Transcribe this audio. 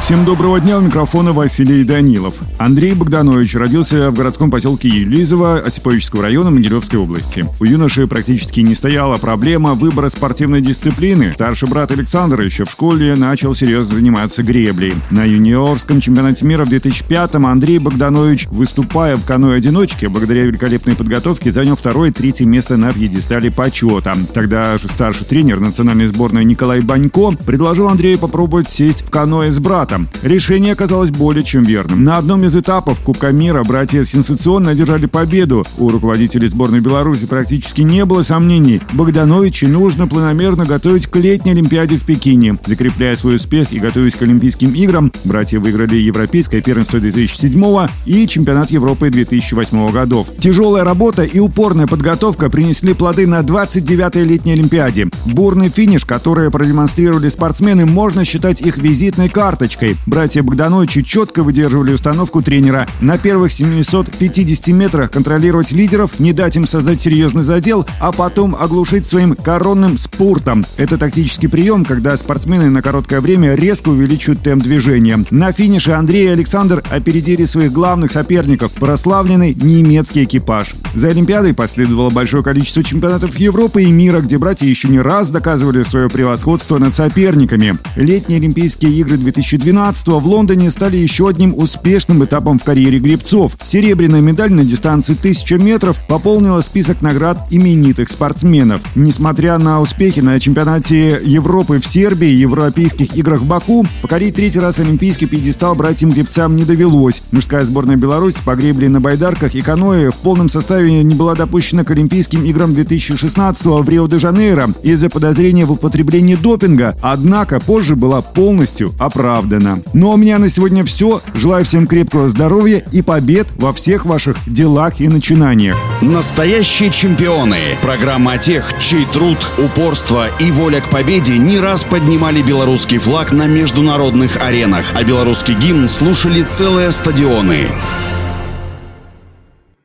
Всем доброго дня, у микрофона Василий Данилов. Андрей Богданович родился в городском поселке Елизово Осиповического района Могилевской области. У юноши практически не стояла проблема выбора спортивной дисциплины. Старший брат Александр еще в школе начал серьезно заниматься греблей. На юниорском чемпионате мира в 2005-м Андрей Богданович, выступая в каноэ-одиночке, благодаря великолепной подготовке, занял второе и третье место на пьедестале почета. Тогда же старший тренер национальной сборной Николай Банько предложил Андрею попробовать сесть в каноэ с братом результатом. Решение оказалось более чем верным. На одном из этапов Кубка мира братья сенсационно одержали победу. У руководителей сборной Беларуси практически не было сомнений. Богдановичу нужно планомерно готовить к летней Олимпиаде в Пекине. Закрепляя свой успех и готовясь к Олимпийским играм, братья выиграли Европейское первенство 2007 и Чемпионат Европы 2008 годов. Тяжелая работа и упорная подготовка принесли плоды на 29-й летней Олимпиаде. Бурный финиш, который продемонстрировали спортсмены, можно считать их визитной карточкой девушкой. Братья Богдановичи четко выдерживали установку тренера. На первых 750 метрах контролировать лидеров, не дать им создать серьезный задел, а потом оглушить своим коронным спортом. Это тактический прием, когда спортсмены на короткое время резко увеличивают темп движения. На финише Андрей и Александр опередили своих главных соперников – прославленный немецкий экипаж. За Олимпиадой последовало большое количество чемпионатов Европы и мира, где братья еще не раз доказывали свое превосходство над соперниками. Летние Олимпийские игры 2012 2012 в Лондоне стали еще одним успешным этапом в карьере гребцов. Серебряная медаль на дистанции 1000 метров пополнила список наград именитых спортсменов. Несмотря на успехи на чемпионате Европы в Сербии и Европейских играх в Баку, покорить третий раз олимпийский пьедестал братьям-гребцам не довелось. Мужская сборная Беларуси по гребле на байдарках и каноэ в полном составе не была допущена к Олимпийским играм 2016 в Рио-де-Жанейро из-за подозрения в употреблении допинга, однако позже была полностью оправдана. Ленина. Ну а у меня на сегодня все. Желаю всем крепкого здоровья и побед во всех ваших делах и начинаниях. Настоящие чемпионы. Программа о тех, чей труд, упорство и воля к победе не раз поднимали белорусский флаг на международных аренах, а белорусский гимн слушали целые стадионы.